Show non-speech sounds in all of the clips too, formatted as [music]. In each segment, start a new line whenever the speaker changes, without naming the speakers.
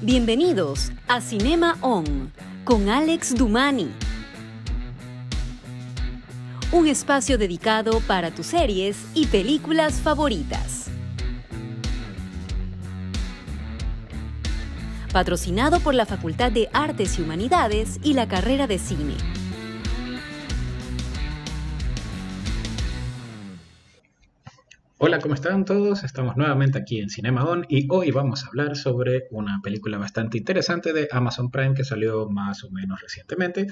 Bienvenidos a Cinema On con Alex Dumani. Un espacio dedicado para tus series y películas favoritas. Patrocinado por la Facultad de Artes y Humanidades y la carrera de cine.
Hola, ¿cómo están todos? Estamos nuevamente aquí en Cinema On y hoy vamos a hablar sobre una película bastante interesante de Amazon Prime que salió más o menos recientemente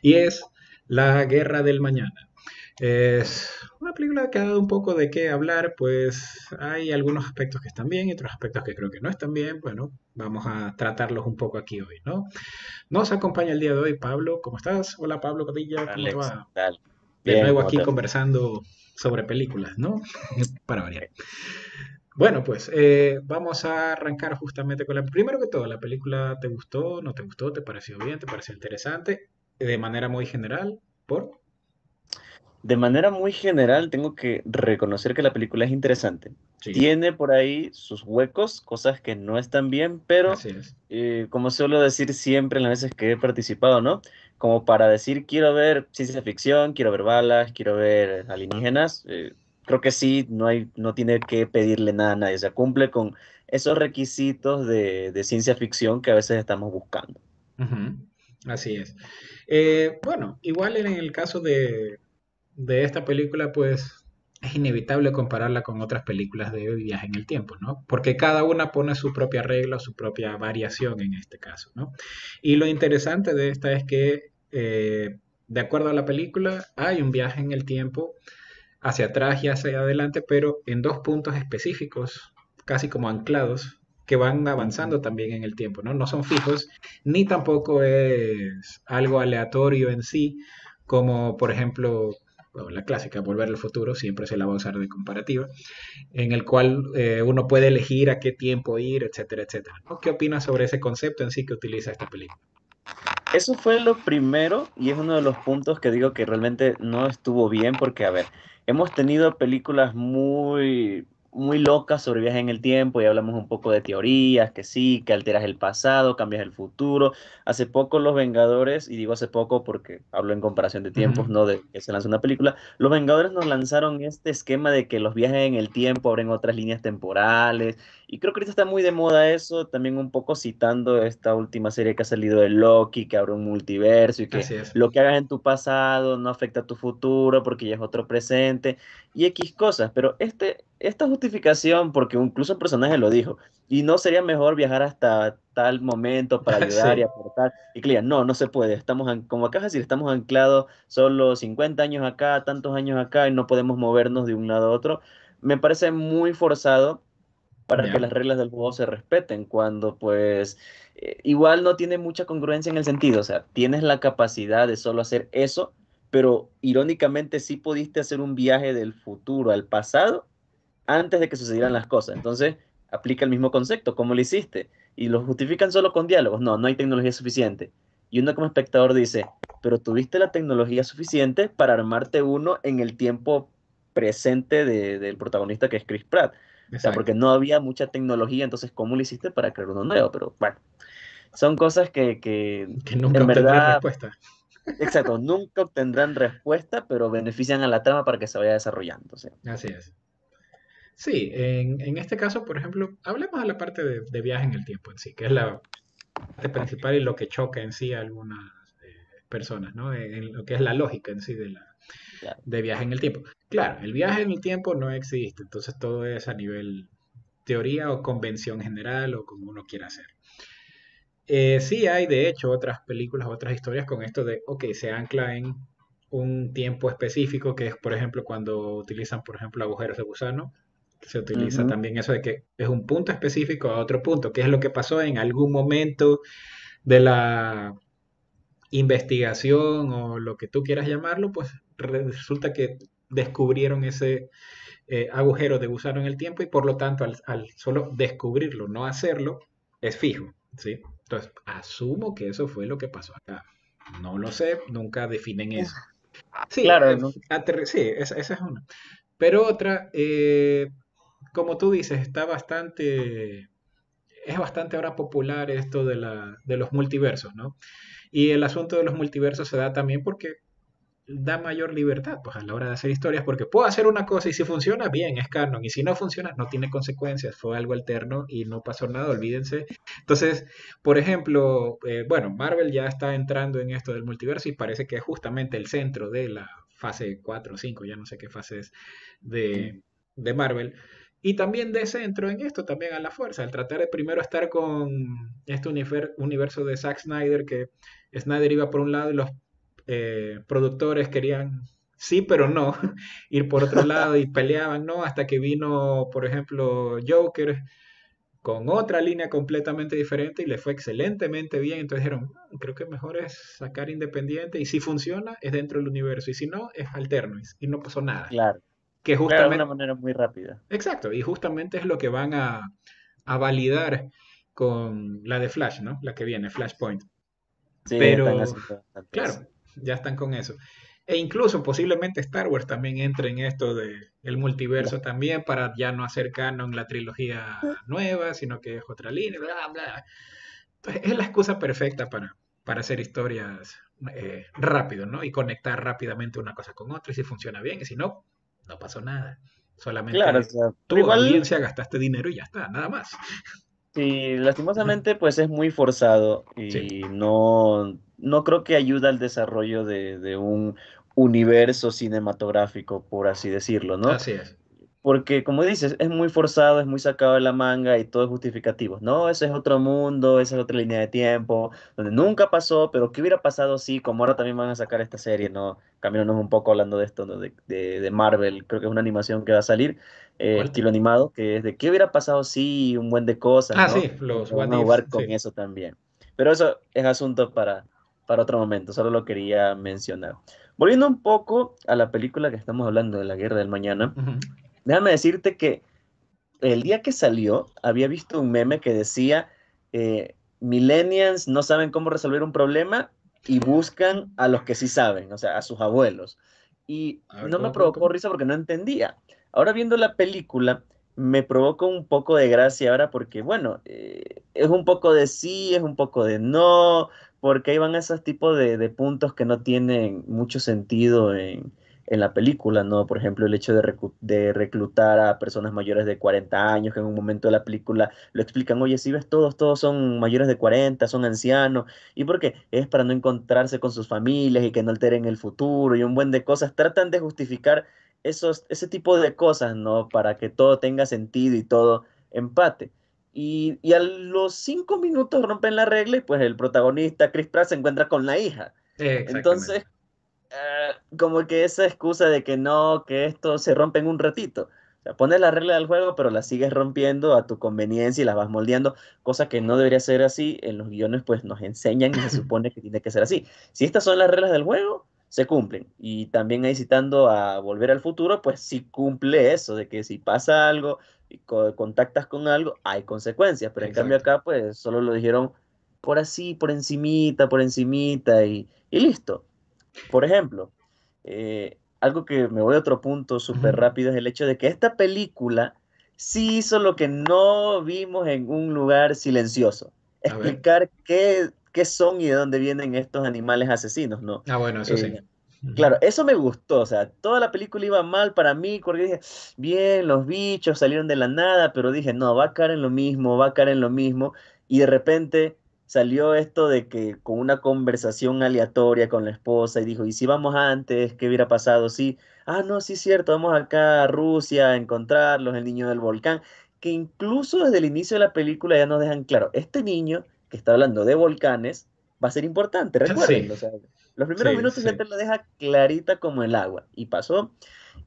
y es La Guerra del Mañana. Es una película que ha dado un poco de qué hablar, pues hay algunos aspectos que están bien y otros aspectos que creo que no están bien. Bueno, vamos a tratarlos un poco aquí hoy, ¿no? Nos acompaña el día de hoy Pablo, ¿cómo estás? Hola Pablo Catilla, ¿cómo te va? De nuevo aquí conversando sobre películas, ¿no? [laughs] Para variar. Bueno, pues eh, vamos a arrancar justamente con la... Primero que todo, ¿la película te gustó, no te gustó, te pareció bien, te pareció interesante? De manera muy general, ¿por?
De manera muy general, tengo que reconocer que la película es interesante. Tiene por ahí sus huecos, cosas que no están bien, pero eh, como suelo decir siempre en las veces que he participado, ¿no? Como para decir, quiero ver ciencia ficción, quiero ver balas, quiero ver alienígenas, eh, creo que sí, no, hay, no tiene que pedirle nada a nadie, o sea, cumple con esos requisitos de, ciencia ficción que a veces estamos buscando.
Así es. Eh, bueno, igual en el caso de, de esta película, pues es inevitable compararla con otras películas de viaje en el tiempo, ¿no? Porque cada una pone su propia regla, su propia variación en este caso, ¿no? Y lo interesante de esta es que, eh, de acuerdo a la película, hay un viaje en el tiempo hacia atrás y hacia adelante, pero en dos puntos específicos, casi como anclados, que van avanzando también en el tiempo, ¿no? No son fijos, ni tampoco es algo aleatorio en sí, como por ejemplo la clásica, Volver al Futuro, siempre se la va a usar de comparativa, en el cual eh, uno puede elegir a qué tiempo ir, etcétera, etcétera. ¿Qué opinas sobre ese concepto en sí que utiliza esta película?
Eso fue lo primero y es uno de los puntos que digo que realmente no estuvo bien porque, a ver, hemos tenido películas muy muy locas sobre viajes en el tiempo y hablamos un poco de teorías, que sí, que alteras el pasado, cambias el futuro. Hace poco Los Vengadores, y digo hace poco porque hablo en comparación de tiempos, no de que se lanzó una película, Los Vengadores nos lanzaron este esquema de que los viajes en el tiempo abren otras líneas temporales y creo que ahorita está muy de moda eso, también un poco citando esta última serie que ha salido de Loki, que abre un multiverso y que lo que hagas en tu pasado no afecta a tu futuro porque ya es otro presente y X cosas. Pero este, esta justificación, porque incluso el personaje lo dijo, y no sería mejor viajar hasta tal momento para [laughs] ayudar y aportar. Y que no, no se puede. Estamos, como acá de decir, estamos anclados solo 50 años acá, tantos años acá y no podemos movernos de un lado a otro. Me parece muy forzado para que las reglas del juego se respeten, cuando pues eh, igual no tiene mucha congruencia en el sentido, o sea, tienes la capacidad de solo hacer eso, pero irónicamente sí pudiste hacer un viaje del futuro al pasado antes de que sucedieran las cosas. Entonces, aplica el mismo concepto, ¿cómo lo hiciste? Y lo justifican solo con diálogos, no, no hay tecnología suficiente. Y uno como espectador dice, pero tuviste la tecnología suficiente para armarte uno en el tiempo presente del protagonista que es Chris Pratt. O sea, porque no había mucha tecnología, entonces, ¿cómo lo hiciste para crear uno nuevo? Pero bueno, son cosas que, que,
que nunca en verdad, respuesta.
Exacto, nunca obtendrán respuesta, pero benefician a la trama para que se vaya desarrollando.
Así es. Sí, en, en, este caso, por ejemplo, hablemos de la parte de, viaje en el tiempo en sí, que es la parte principal y lo que choca en sí a algunas eh, personas, ¿no? En, lo que es la lógica en sí de, la, de viaje en el tiempo. Claro, el viaje en el tiempo no existe, entonces todo es a nivel teoría o convención general o como uno quiera hacer. Eh, sí hay, de hecho, otras películas, otras historias con esto de, ok, se ancla en un tiempo específico, que es, por ejemplo, cuando utilizan, por ejemplo, agujeros de gusano, se utiliza también eso de que es un punto específico a otro punto, que es lo que pasó en algún momento de la investigación o lo que tú quieras llamarlo, pues resulta que descubrieron ese eh, agujero de gusano en el tiempo y por lo tanto al, solo descubrirlo, no hacerlo, es fijo, ¿sí? Entonces, asumo que eso fue lo que pasó acá. No lo sé, nunca definen eso. Sí, claro, eh, sí, esa, es una. Pero otra, eh, como tú dices, está bastante es bastante ahora popular esto de, la, de los multiversos, ¿no? Y el asunto de los multiversos se da también porque da mayor libertad pues, a la hora de hacer historias, porque puedo hacer una cosa y si funciona, bien, es canon, y si no funciona, no tiene consecuencias, fue algo alterno y no pasó nada, olvídense. Entonces, por ejemplo, eh, bueno, Marvel ya está entrando en esto del multiverso y parece que es justamente el centro de la fase 4 o 5, ya no sé qué fase es de, de Marvel. Y también de centro en esto, también a la fuerza, al tratar de primero estar con este universo de Zack Snyder, que Snyder iba por un lado y los eh, productores querían sí, pero no, [laughs] ir por otro lado y peleaban, ¿no? Hasta que vino, por ejemplo, Joker con otra línea completamente diferente y le fue excelentemente bien. Entonces dijeron, mm, creo que mejor es sacar independiente y si funciona es dentro del universo y si no es alterno y no pasó nada.
Claro.
Que justamente...
de una manera muy rápida.
Exacto, y justamente es lo que van a, a validar con la de Flash, ¿no? La que viene, Flashpoint.
Sí,
pero, claro, ya están con eso. E incluso posiblemente Star Wars también entre en esto de el multiverso también para ya no hacer canon la trilogía nueva, sino que es otra línea, bla, bla. Entonces, es la excusa perfecta para, para hacer historias eh, rápido, ¿no? Y conectar rápidamente una cosa con otra y si funciona bien y si no, no pasó nada. Solamente
claro,
igual... audiencia gastaste dinero y ya está, nada más.
Sí, lastimosamente pues es muy forzado y no, no creo que ayuda al desarrollo de, de, un universo cinematográfico, por así decirlo, ¿no?
Así es.
Porque, como dices, es muy forzado, es muy sacado de la manga y todo es justificativo. No, ese es otro mundo, esa es otra línea de tiempo, donde nunca pasó, pero ¿qué hubiera pasado si, como ahora también van a sacar esta serie, ¿no? Cambiándonos un poco hablando de esto, ¿no? de, de, de, Marvel, creo que es una animación que va a salir, eh, estilo animado, que es de qué hubiera pasado si un buen de cosas.
Ah,
¿no?
sí, los
Van a jugar con sí. eso también. Pero eso es asunto para, para otro momento, solo lo quería mencionar. Volviendo un poco a la película que estamos hablando de la Guerra del Mañana. Uh -huh déjame decirte que el día que salió había visto un meme que decía, eh, millennials no saben cómo resolver un problema y buscan a los que sí saben, o sea, a sus abuelos. Y ver, no me provocó risa porque no entendía. Ahora viendo la película, me provocó un poco de gracia ahora porque, bueno, eh, es un poco de sí, es un poco de no, porque ahí van esos tipos de, de puntos que no tienen mucho sentido en, en la película, ¿no? Por ejemplo, el hecho de, de, reclutar a personas mayores de 40 años, que en un momento de la película lo explican, oye, si ves todos, todos son mayores de 40, son ancianos, ¿y por qué? Es para no encontrarse con sus familias y que no alteren el futuro y un buen de cosas, tratan de justificar esos, ese tipo de cosas, ¿no? Para que todo tenga sentido y todo empate. Y, y a los cinco minutos rompen la regla y pues el protagonista, Chris Pratt, se encuentra con la hija. Entonces, Uh, como que esa excusa de que no, que esto se rompe en un ratito. O sea, pones la regla del juego, pero la sigues rompiendo a tu conveniencia y las vas moldeando, cosa que no debería ser así. En los guiones, pues nos enseñan y se [clears throat] supone que tiene que ser así. Si estas son las reglas del juego, se cumplen. Y también ahí citando a Volver al Futuro, pues sí cumple eso, de que si pasa algo y co contactas con algo, hay consecuencias. Pero Exacto. en cambio acá, pues solo lo dijeron por así, por encimita, por encimita y, y listo. Por ejemplo, eh, algo que me voy a otro punto súper rápido es el hecho de que esta película sí hizo lo que no vimos en un lugar silencioso. Explicar qué, qué, son y de dónde vienen estos animales asesinos, ¿no?
Ah, bueno, eso eh,
sí. Claro, eso me gustó, o sea, toda la película iba mal para mí, porque dije, bien, los bichos salieron de la nada, pero dije, no, va a caer en lo mismo, va a caer en lo mismo, y de repente salió esto de que con una conversación aleatoria con la esposa y dijo, ¿y si vamos antes? ¿Qué hubiera pasado? Sí, ah, no, sí es cierto, vamos acá a Rusia a encontrarlos, el niño del volcán, que incluso desde el inicio de la película ya nos dejan claro, este niño que está hablando de volcanes va a ser importante, recuerden, sí. o sea, los primeros sí, minutos sí. ya te lo deja clarita como el agua, y pasó,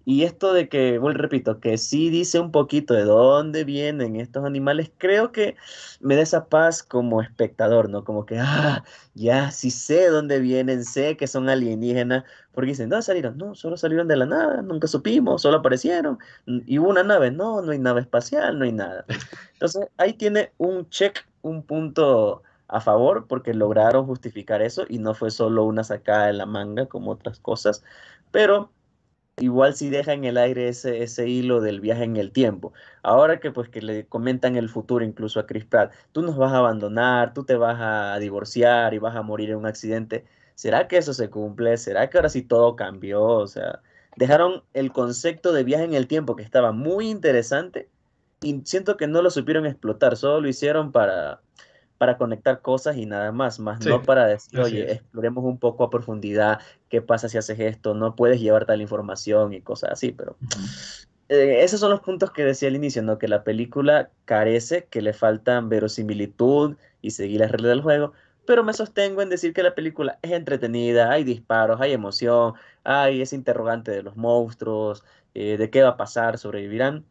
y esto de que, bueno, repito, que sí dice un poquito de dónde vienen estos animales, creo que me da esa paz como espectador, ¿no? Como que, ah, ya sí sé dónde vienen, sé que son alienígenas, porque dicen, ¿dónde salieron? No, solo salieron de la nada, nunca supimos, solo aparecieron. Y hubo una nave, no, no hay nave espacial, no hay nada. Entonces, ahí tiene un check, un punto a favor, porque lograron justificar eso y no fue solo una sacada de la manga como otras cosas, pero igual sí deja en el aire ese, ese hilo del viaje en el tiempo. Ahora que pues que le comentan el futuro incluso a Chris Pratt, tú nos vas a abandonar, tú te vas a divorciar y vas a morir en un accidente. ¿Será que eso se cumple? ¿Será que ahora sí todo cambió? O sea, dejaron el concepto de viaje en el tiempo que estaba muy interesante y siento que no lo supieron explotar, solo lo hicieron para, para conectar cosas y nada más, más no para decir, oye, exploremos un poco a profundidad qué pasa si haces esto, no puedes llevar tal información y cosas así, pero eh, esos son los puntos que decía al inicio, ¿no? Que la película carece, que le faltan verosimilitud y seguir las reglas del juego, pero me sostengo en decir que la película es entretenida, hay disparos, hay emoción, hay ese interrogante de los monstruos, eh, de qué va a pasar, sobrevivirán.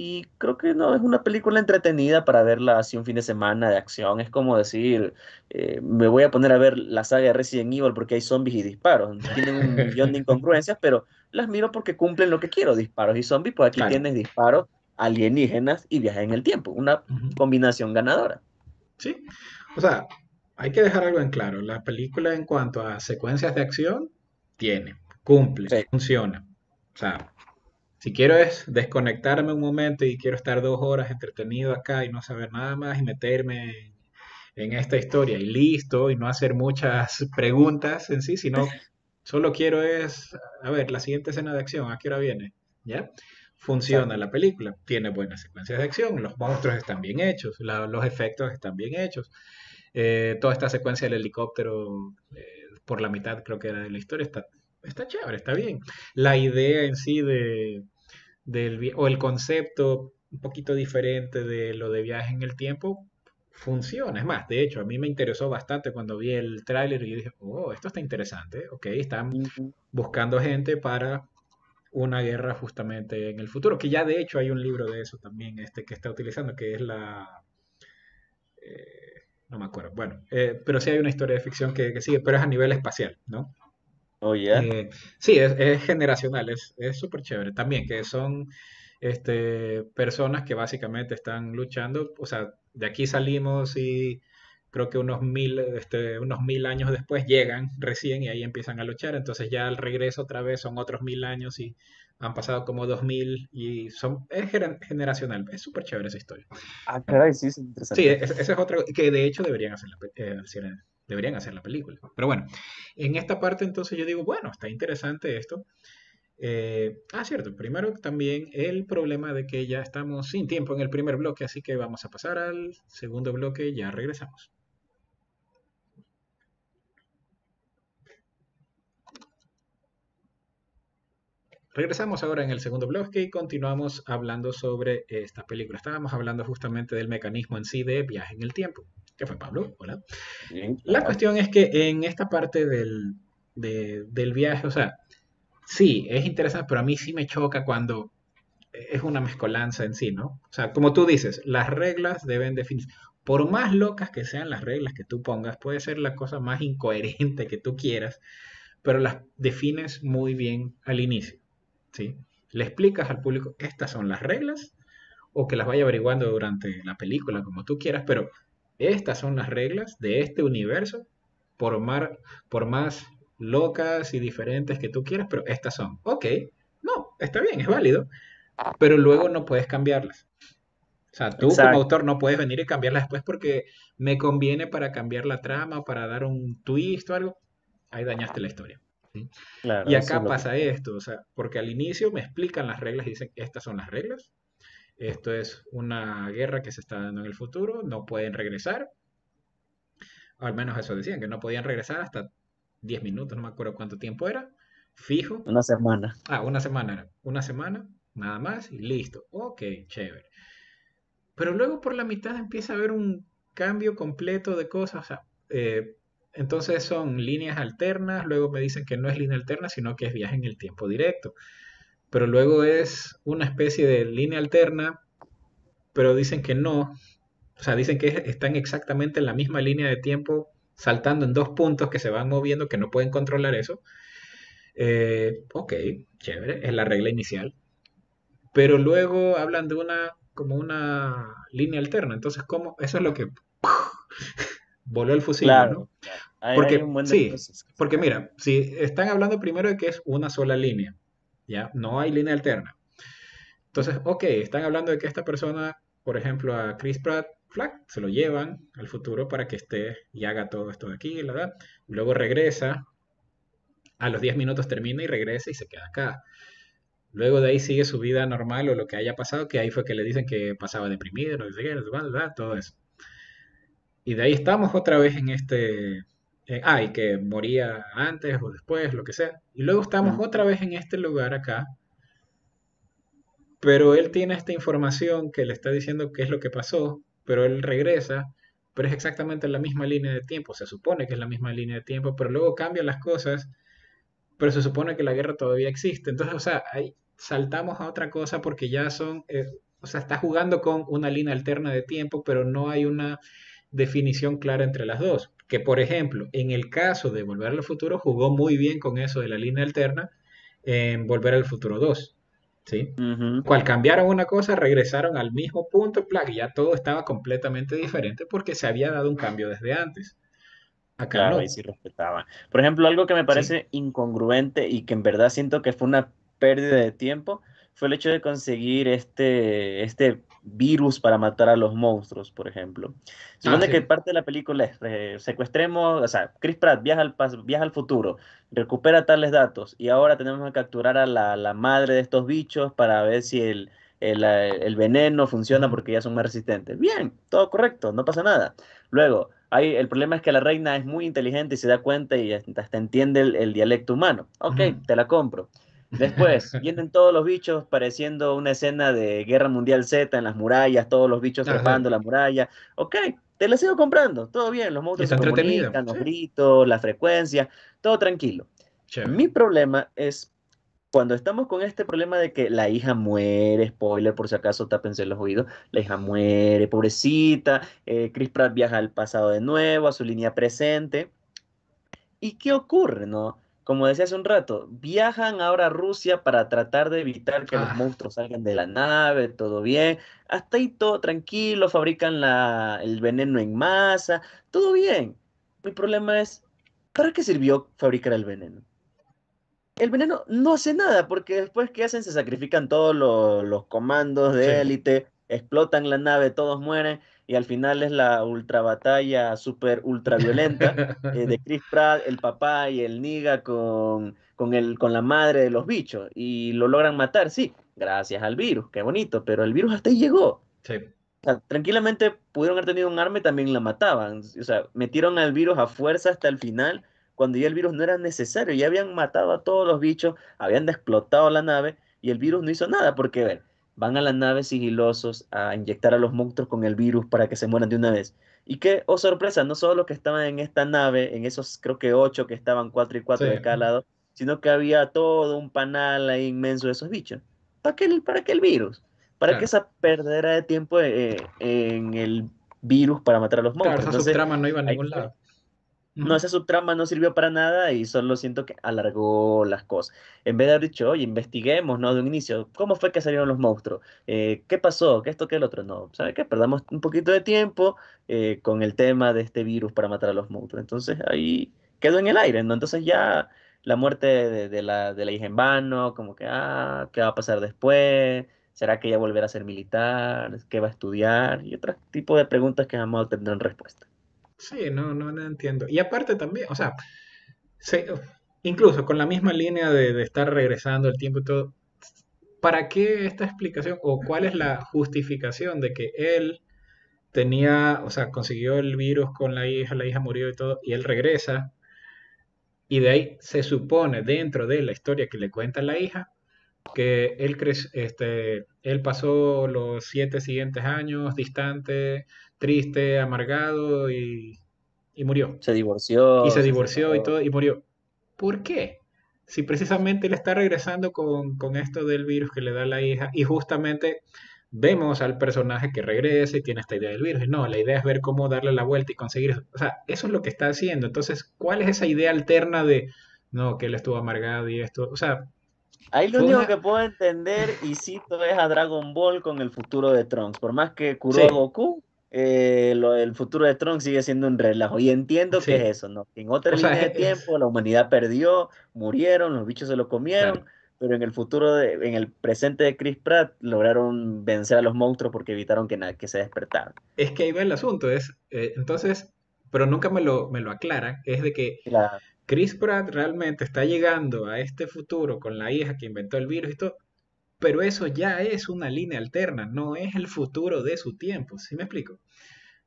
Y creo que no es una película entretenida para verla así un fin de semana de acción. Es como decir, eh, me voy a poner a ver la saga de Resident Evil porque hay zombies y disparos. Tienen un [laughs] millón de incongruencias, pero las miro porque cumplen lo que quiero, disparos y zombies. Pues aquí tienes disparos, alienígenas y viajes en el tiempo. Una combinación ganadora.
Sí, o sea, hay que dejar algo en claro. La película en cuanto a secuencias de acción tiene, cumple, funciona. O sea, si quiero es desconectarme un momento y quiero estar dos horas entretenido acá y no saber nada más y meterme en, esta historia y listo y no hacer muchas preguntas en sí, sino solo quiero es, a ver, la siguiente escena de acción, ¿a qué hora viene? ¿Ya? Funciona la película, tiene buenas secuencias de acción, los monstruos están bien hechos, los efectos están bien hechos, eh, toda esta secuencia del helicóptero eh, por la mitad creo que era de la historia está está chévere, está bien. La idea en sí de, del, o el concepto un poquito diferente de lo de viaje en el tiempo funciona. Es más, de hecho, a mí me interesó bastante cuando vi el tráiler y dije, oh, esto está interesante, ok, están buscando gente para una guerra justamente en el futuro, que ya de hecho hay un libro de eso también este que está utilizando, que es la... Eh, no me acuerdo, bueno, eh, pero sí hay una historia de ficción que, que sigue, pero es a nivel espacial, ¿no?
Oh,
eh, sí, es, generacional, es súper chévere. También que son este, personas que básicamente están luchando, o sea, de aquí salimos y creo que unos mil, este, unos mil años después llegan recién y ahí empiezan a luchar, entonces ya al regreso otra vez son otros mil años y han pasado como dos mil y son, es generacional, es súper chévere esa historia.
Ah, caray, sí, es interesante.
Sí, esa es otra, que de hecho deberían hacer la, eh, deberían hacer la película. Pero bueno, en esta parte entonces yo digo, bueno, está interesante esto. Eh, ah, cierto, primero también el problema de que ya estamos sin tiempo en el primer bloque, así que vamos a pasar al segundo bloque, ya regresamos. Regresamos ahora en el segundo bloque y continuamos hablando sobre esta película. Estábamos hablando justamente del mecanismo en sí de viaje en el tiempo. ¿Qué fue, Pablo? Hola. La cuestión es que en esta parte del, del viaje, o sea, sí, es interesante, pero a mí sí me choca cuando es una mezcolanza en sí, ¿no? O sea, como tú dices, las reglas deben definirse. Por más locas que sean las reglas que tú pongas, puede ser la cosa más incoherente que tú quieras, pero las defines muy bien al inicio. ¿Sí? Le explicas al público, estas son las reglas, o que las vaya averiguando durante la película, como tú quieras, pero estas son las reglas de este universo, por, por más locas y diferentes que tú quieras, pero estas son. Ok, no, está bien, es válido, pero luego no puedes cambiarlas. O sea, tú como autor no puedes venir y cambiarlas después porque me conviene para cambiar la trama, para dar un twist o algo. Ahí dañaste la historia y acá pasa esto, o sea, porque al inicio me explican las reglas y dicen, estas son las reglas, esto es una guerra que se está dando en el futuro, no pueden regresar, al menos eso decían, que no podían regresar hasta 10 minutos, no me acuerdo cuánto tiempo era, fijo.
Una semana.
Ah, una semana era, una semana, nada más y listo, ok, chévere. Pero luego por la mitad empieza a haber un cambio completo de cosas, o sea, eh, entonces son líneas alternas, luego me dicen que no es línea alterna, sino que es viaje en el tiempo directo. Pero luego es una especie de línea alterna, pero dicen que no. O sea, dicen que están exactamente en la misma línea de tiempo, saltando en dos puntos que se van moviendo, que no pueden controlar eso. Eh, ok, chévere, es la regla inicial. Pero luego hablan de una como una línea alterna. Entonces, ¿cómo? Eso es lo que voló el fusil, ¿no? porque, sí, porque mira, si están hablando primero de que es una sola línea, ¿ya? No hay línea alterna. Entonces, ok, están hablando de que esta persona, por ejemplo, a Chris Pratt Flack, se lo llevan al futuro para que esté y haga todo esto de aquí, ¿verdad? Luego regresa, a los 10 minutos termina y regresa y se queda acá. Luego de ahí sigue su vida normal o lo que haya pasado, que ahí fue que le dicen que pasaba deprimido, no sé qué, todo eso. Y de ahí estamos otra vez en este... Eh, ah, y que moría antes o después, lo que sea. Y luego estamos otra vez en este lugar acá. Pero él tiene esta información que le está diciendo qué es lo que pasó, pero él regresa, pero es exactamente la misma línea de tiempo. Se supone que es la misma línea de tiempo, pero luego cambian las cosas pero se supone que la guerra todavía existe. Entonces, o sea, ahí saltamos a otra cosa porque ya son, eh, o sea, está jugando con una línea alterna de tiempo, pero no hay una definición clara entre las dos. Que, por ejemplo, en el caso de Volver al Futuro, jugó muy bien con eso de la línea alterna en Volver al Futuro 2. ¿Sí? Cual cambiaron una cosa, regresaron al mismo punto, y ya todo estaba completamente diferente porque se había dado un cambio desde antes.
Acá claro, y sí respetaban. Por ejemplo, algo que me parece incongruente y que en verdad siento que fue una pérdida de tiempo fue el hecho de conseguir este, este virus para matar a los monstruos, por ejemplo. Supone ah, que parte de la película es eh, secuestremos, o sea, Chris Pratt viaja al, viaja al futuro, recupera tales datos y ahora tenemos que capturar a la, la madre de estos bichos para ver si el, el, el veneno funciona porque ya son más resistentes. Bien, todo correcto, no pasa nada. Luego, el problema es que la reina es muy inteligente y se da cuenta y hasta entiende el, dialecto humano. Ok, te la compro. Después, [laughs] vienen todos los bichos pareciendo una escena de Guerra Mundial Z en las murallas, todos los bichos trepando la muralla. Ok, te la sigo comprando, todo bien, los monstruos se comunican, los gritos, la frecuencia, todo tranquilo. Mi problema es cuando estamos con este problema de que la hija muere, spoiler por si acaso tápense los oídos, la hija muere, pobrecita, eh, Chris Pratt viaja al pasado de nuevo, a su línea presente. ¿Y qué ocurre, no? Como decía hace un rato, viajan ahora a Rusia para tratar de evitar que los ah. monstruos salgan de la nave, todo bien, hasta ahí todo tranquilo, fabrican la, el veneno en masa, todo bien. Mi problema es, ¿para qué sirvió fabricar el veneno? el veneno no hace nada, porque después que hacen se sacrifican todos los, comandos de élite, explotan la nave, todos mueren, y al final es la ultra batalla super ultra violenta eh, de [laughs] Chris Pratt, el papá y el Niga con, con, el, con la madre de los bichos, y lo logran matar, sí, gracias al virus, qué bonito, pero el virus hasta ahí llegó. tranquilamente pudieron haber tenido un arma y también la mataban. O sea, metieron al virus a fuerza hasta el final cuando ya el virus no era necesario, ya habían matado a todos los bichos, habían explotado la nave y el virus no hizo nada, porque ver, van a la nave sigilosos a inyectar a los monstruos con el virus para que se mueran de una vez. Y que, oh sorpresa, no solo los que estaban en esta nave, en esos creo que ocho que estaban cuatro y cuatro de cada lado, sino que había todo un panal ahí inmenso de esos bichos. ¿Para qué el, para qué el virus? ¿Para qué esa perdera de tiempo eh, en el virus para matar a los monstruos?
Claro, trama no iba a ningún lado.
No, esa subtrama no sirvió para nada y solo siento que alargó las cosas. En vez de haber dicho, oye, investiguemos, ¿no? De un inicio, ¿cómo fue que salieron los monstruos? Eh, ¿Qué pasó? ¿Qué esto, qué el otro? No, ¿sabe qué? Perdamos un poquito de tiempo eh, con el tema de este virus para matar a los monstruos. Entonces ahí quedó en el aire, ¿no? Entonces ya la muerte de, la, de la hija en vano, como que, ah, ¿qué va a pasar después? ¿Será que ella volverá a ser militar? ¿Qué va a estudiar? Y otro tipo de preguntas que jamás tendrán respuesta.
Sí, no, no, entiendo. Y aparte también, o sea, incluso con la misma línea de, estar regresando el tiempo y todo, ¿para qué esta explicación o cuál es la justificación de que él tenía, o sea, consiguió el virus con la hija, la hija murió y todo, y él regresa, y de ahí se supone dentro de la historia que le cuenta la hija, que él, este, él pasó los siete siguientes años distante, triste, amargado y, murió.
Se divorció.
Y se divorció y todo, y murió. ¿Por qué? Si precisamente él está regresando con, esto del virus que le da la hija y justamente vemos al personaje que regresa y tiene esta idea del virus. No, la idea es ver cómo darle la vuelta y conseguir O sea, eso es lo que está haciendo. Entonces, ¿cuál es esa idea alterna de, no, que él estuvo amargado y esto? O sea...
Ahí lo único que puedo entender, y cito, es a Dragon Ball con el futuro de Trunks. Por más que curó Goku, eh, lo, el futuro de Tron sigue siendo un relajo. Y entiendo que es eso, ¿no? En otra línea de tiempo la humanidad perdió, murieron, los bichos se lo comieron, pero en el futuro, en el presente de Chris Pratt, lograron vencer a los monstruos porque evitaron que, que se despertaran.
Es que ahí va el asunto, es, eh, entonces, pero nunca me lo, me lo aclaran, es de que Chris Pratt realmente está llegando a este futuro con la hija que inventó el virus y todo, pero eso ya es una línea alterna, no es el futuro de su tiempo, ¿sí me explico?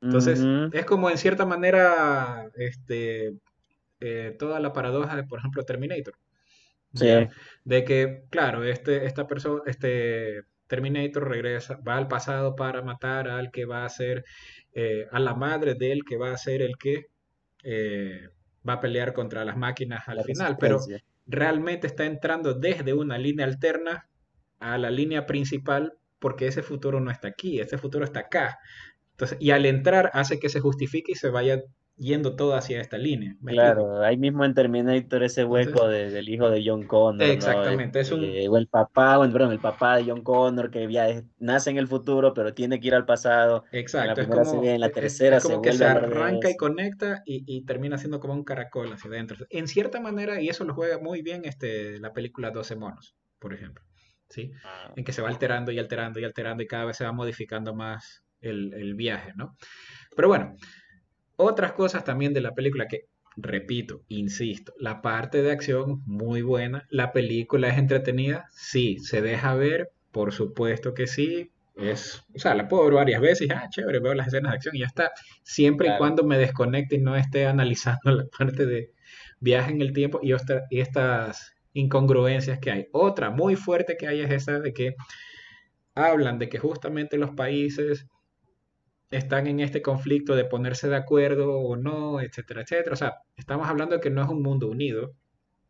Entonces, es como en cierta manera, este, eh, toda la paradoja de, por ejemplo, Terminator. Sí. De que, claro, este, esta persona, este Terminator regresa, va al pasado para matar al que va a ser, eh, a la madre de él que va a ser el que eh, va a pelear contra las máquinas al final, pero realmente está entrando desde una línea alterna a la línea principal porque ese futuro no está aquí, ese futuro está acá. Entonces, y al entrar hace que se justifique y se vaya yendo todo hacia esta línea.
Claro, ahí mismo en Terminator ese hueco del hijo de John Connor.
Exactamente, es un...
o el papá, bueno, perdón, el papá de John Connor que ya nace en el futuro, pero tiene que ir al pasado.
Exacto,
en la, es como, en la tercera
es, como que se arranca y conecta y, y, termina siendo como un caracol hacia adentro. En cierta manera, y eso lo juega muy bien este, la película 12 monos, por ejemplo. ¿sí? Ah. En que se va alterando y alterando y alterando y cada vez se va modificando más el, el viaje, ¿no? Pero bueno, otras cosas también de la película que, repito, insisto, la parte de acción muy buena, la película es entretenida, sí, se deja ver, por supuesto que sí, es, o sea, la puedo ver varias veces ah, chévere, veo las escenas de acción y ya está, siempre y cuando me desconecte y no esté analizando [laughs] la parte de viaje en el tiempo y, y estas incongruencias que hay. Otra muy fuerte que hay es esa de que hablan de que justamente los países están en este conflicto de ponerse de acuerdo o no, etcétera, etcétera. O sea, estamos hablando de que no es un mundo unido,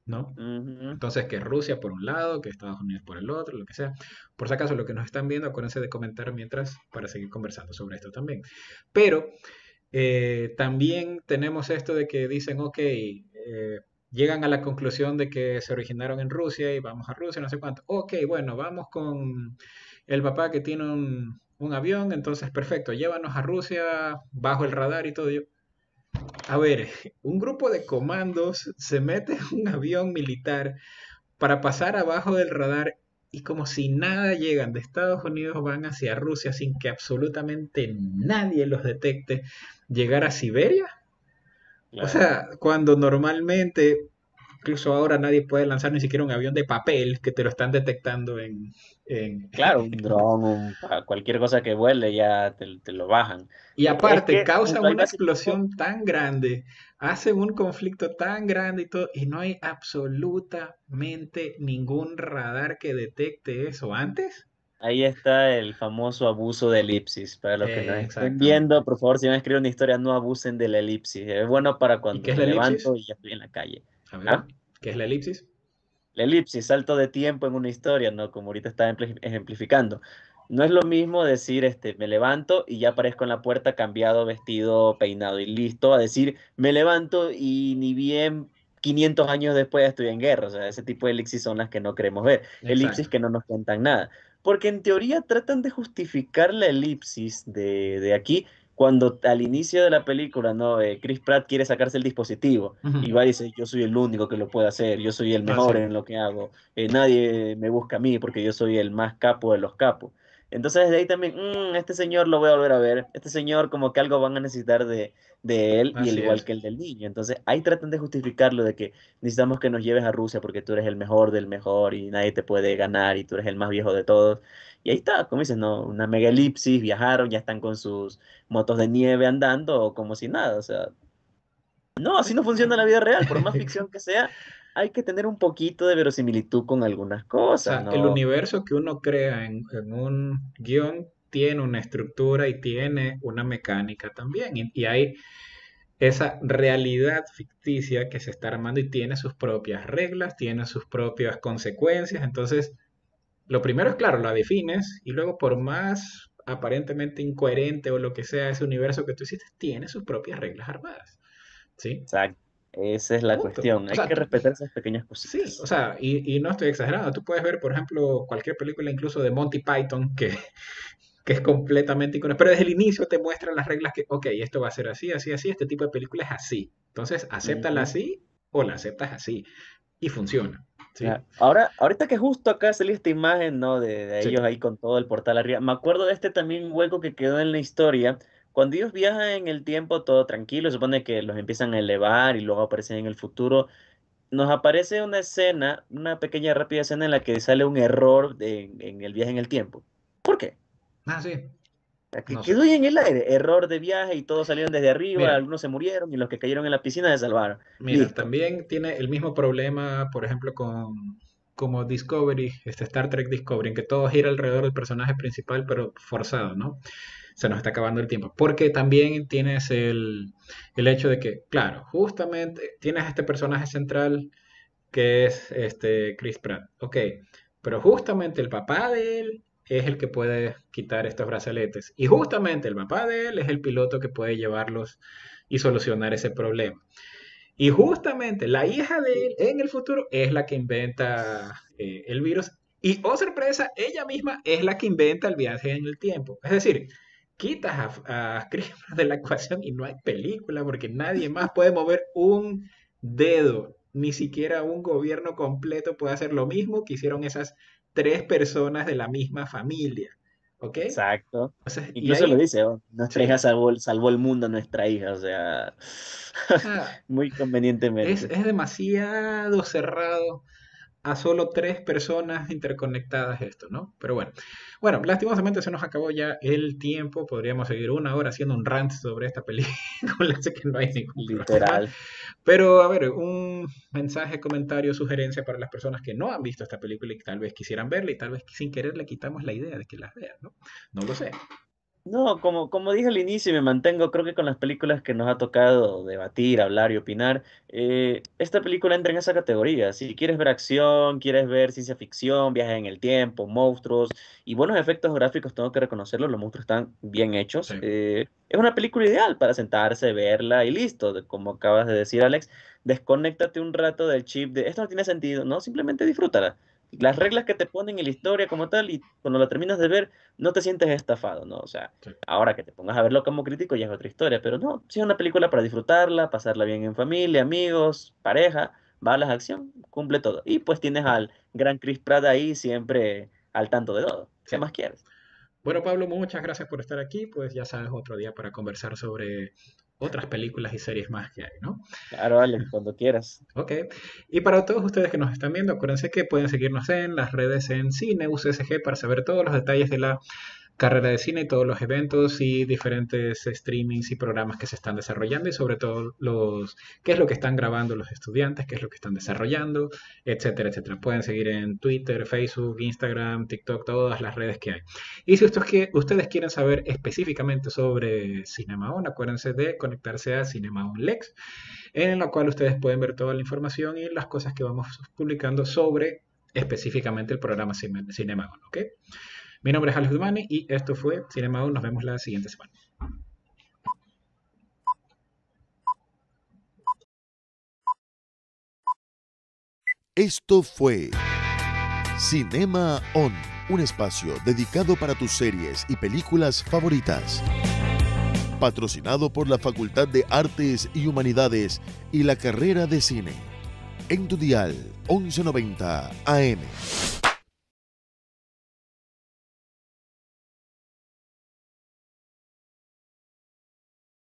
¿no? Entonces, que Rusia por un lado, que Estados Unidos por el otro, lo que sea. Por si acaso, lo que nos están viendo, acuérdense de comentar mientras para seguir conversando sobre esto también. Pero eh, también tenemos esto de que dicen, ok, eh, llegan a la conclusión de que se originaron en Rusia y vamos a Rusia, no sé cuánto. Ok, bueno, vamos con el papá que tiene un, un avión, entonces perfecto, llévanos a Rusia bajo el radar y todo. Yo, a ver, [laughs] un grupo de comandos se mete en un avión militar para pasar abajo del radar y como si nada llegan de Estados Unidos van hacia Rusia sin que absolutamente nadie los detecte, llegar a Siberia. O sea, cuando normalmente incluso ahora nadie puede lanzar ni siquiera un avión de papel que te lo están detectando en...
Claro, un [laughs] dron, cualquier cosa que vuele ya te, lo bajan.
Y aparte, causan una explosión tan grande, hacen un conflicto tan grande y todo, y no hay absolutamente ningún radar que detecte eso antes.
Ahí está el famoso abuso de elipsis. Para los que no estén viendo, por favor, si van a escribir una historia, no abusen de la elipsis. Es bueno para cuando me levanto y ya estoy en la calle.
¿Ah? ¿Qué es la elipsis?
La elipsis, salto de tiempo en una historia, ¿no? Como ahorita está ejemplificando. No es lo mismo decir, este, me levanto y ya aparezco en la puerta cambiado, vestido, peinado y listo, a decir, me levanto y ni bien 500 años después estoy en guerra. O sea, ese tipo de elipsis son las que no queremos ver. Elipsis que no nos cuentan nada. Porque en teoría tratan de justificar la elipsis de, de aquí cuando al inicio de la película, ¿no? Eh, Chris Pratt quiere sacarse el dispositivo y va y dice, yo soy el único que lo puede hacer, yo soy el mejor en lo que hago, eh, nadie me busca a mí porque yo soy el más capo de los capos. Entonces desde ahí también, mm, este señor lo voy a volver a ver, este señor como que algo van a necesitar de, de él y el igual que el del niño. Entonces ahí tratan de justificarlo de que necesitamos que nos lleves a Rusia porque tú eres el mejor del mejor y nadie te puede ganar y tú eres el más viejo de todos. Y ahí está, como dices, ¿no? Una mega elipsis, viajaron, ya están con sus motos de nieve andando como si nada, o sea... No, así no funciona la vida real, por más [laughs] ficción que sea, hay que tener un poquito de verosimilitud con algunas cosas.
El universo que uno crea en, un guion tiene una estructura y tiene una mecánica también. Y, hay esa realidad ficticia que se está armando y tiene sus propias reglas, tiene sus propias consecuencias. Entonces, lo primero es claro, la defines y luego por más aparentemente incoherente o lo que sea ese universo que tú hiciste, tiene sus propias reglas armadas. ¿Sí?
Exacto. Esa es la cuestión. Hay que respetar esas pequeñas cosas.
Sí, o sea, y, no estoy exagerando. Tú puedes ver, por ejemplo, cualquier película, incluso de Monty Python, que, [laughs] que es completamente incorrecto. Pero desde el inicio te muestran las reglas que, ok, esto va a ser así, así, así, este tipo de película es así. Entonces, acéptala así o la aceptas así. Y funciona.
Ahora, ahorita que justo acá salió esta imagen, ¿no? De, ellos ahí con todo el portal arriba. Me acuerdo de este también hueco que quedó en la historia. Cuando ellos viajan en el tiempo, todo tranquilo, supone que los empiezan a elevar y luego aparecen en el futuro. Nos aparece una escena, una pequeña rápida escena en la que sale un error en el viaje en el tiempo. ¿Por qué?
Ah, sí.
Que quedó ahí en el aire, error de viaje y todos salieron desde arriba, algunos se murieron y los que cayeron en la piscina se salvaron.
Mira, también tiene el mismo problema, por ejemplo, con como Discovery, este Star Trek Discovery, en que todo gira alrededor del personaje principal, pero forzado, ¿no? Se nos está acabando el tiempo. Porque también tienes el, el hecho de que, claro, justamente tienes este personaje central que es este Chris Pratt, ok, pero justamente el papá de él es el que puede quitar estos brazaletes. Y justamente el papá de él es el piloto que puede llevarlos y solucionar ese problema. Y justamente la hija de él en el futuro es la que inventa eh, el virus. Y, oh sorpresa, ella misma es la que inventa el viaje en el tiempo. Es decir, quitas a, a [laughs] de la ecuación y no hay película porque nadie más puede mover un dedo. Ni siquiera un gobierno completo puede hacer lo mismo que hicieron esas tres personas de la misma familia. ¿Ok?
Exacto. Incluso lo dice, oh, nuestra hija salvó, salvó, el mundo, nuestra hija, o sea, [laughs] muy convenientemente.
Es, es, demasiado cerrado a solo tres personas interconectadas esto, ¿no? Pero bueno, bueno, lastimosamente se nos acabó ya el tiempo, podríamos seguir una hora haciendo un rant sobre esta película, [laughs] sé que no hay ningún
Literal.
Pero a ver, un mensaje, comentario, sugerencia para las personas que no han visto esta película y que tal vez quisieran verla y tal vez sin querer le quitamos la idea de que las vean, ¿no? No lo sé.
No, como, como dije al inicio y me mantengo, creo que con las películas que nos ha tocado debatir, hablar y opinar, eh, esta película entra en esa categoría. Si quieres ver acción, quieres ver ciencia ficción, viajes en el tiempo, monstruos y buenos efectos gráficos, tengo que reconocerlo, los monstruos están bien hechos. Eh, es una película ideal para sentarse, verla y listo. Como acabas de decir, Alex, desconéctate un rato del chip de esto no tiene sentido, no, simplemente disfrútala las reglas que te ponen en la historia como tal y cuando la terminas de ver no te sientes estafado, ¿no? O sea, ahora que te pongas a verlo como crítico ya es otra historia, pero no, si es una película para disfrutarla, pasarla bien en familia, amigos, pareja, balas, acción, cumple todo. Y pues tienes al gran Chris Pratt ahí siempre al tanto de todo. ¿Qué más quieres?
Bueno, Pablo, muchas gracias por estar aquí. Pues ya sabes, otro día para conversar sobre otras películas y series más que hay, ¿no?
Claro, vale, cuando quieras.
Ok. Y para todos ustedes que nos están viendo, acuérdense que pueden seguirnos en las redes en Cine UCSG para saber todos los detalles de la carrera de cine y todos los eventos y diferentes streamings y programas que se están desarrollando y sobre todo los qué es lo que están grabando los estudiantes, qué es lo que están desarrollando, etcétera, etcétera. Pueden seguir en Twitter, Facebook, Instagram, TikTok, todas las redes que hay. Y si ustedes, quieren saber específicamente sobre Cinema On, acuérdense de conectarse a Cinema On Lex, en la cual ustedes pueden ver toda la información y las cosas que vamos publicando sobre específicamente el programa Cinema On, ¿ok? Mi nombre es Alex Dumani y esto fue Cinema Nos vemos la siguiente semana.
Esto fue Cinema On, un espacio dedicado para tus series y películas favoritas. Patrocinado por la Facultad de Artes y Humanidades y la carrera de cine. En tu dial 1190 AM.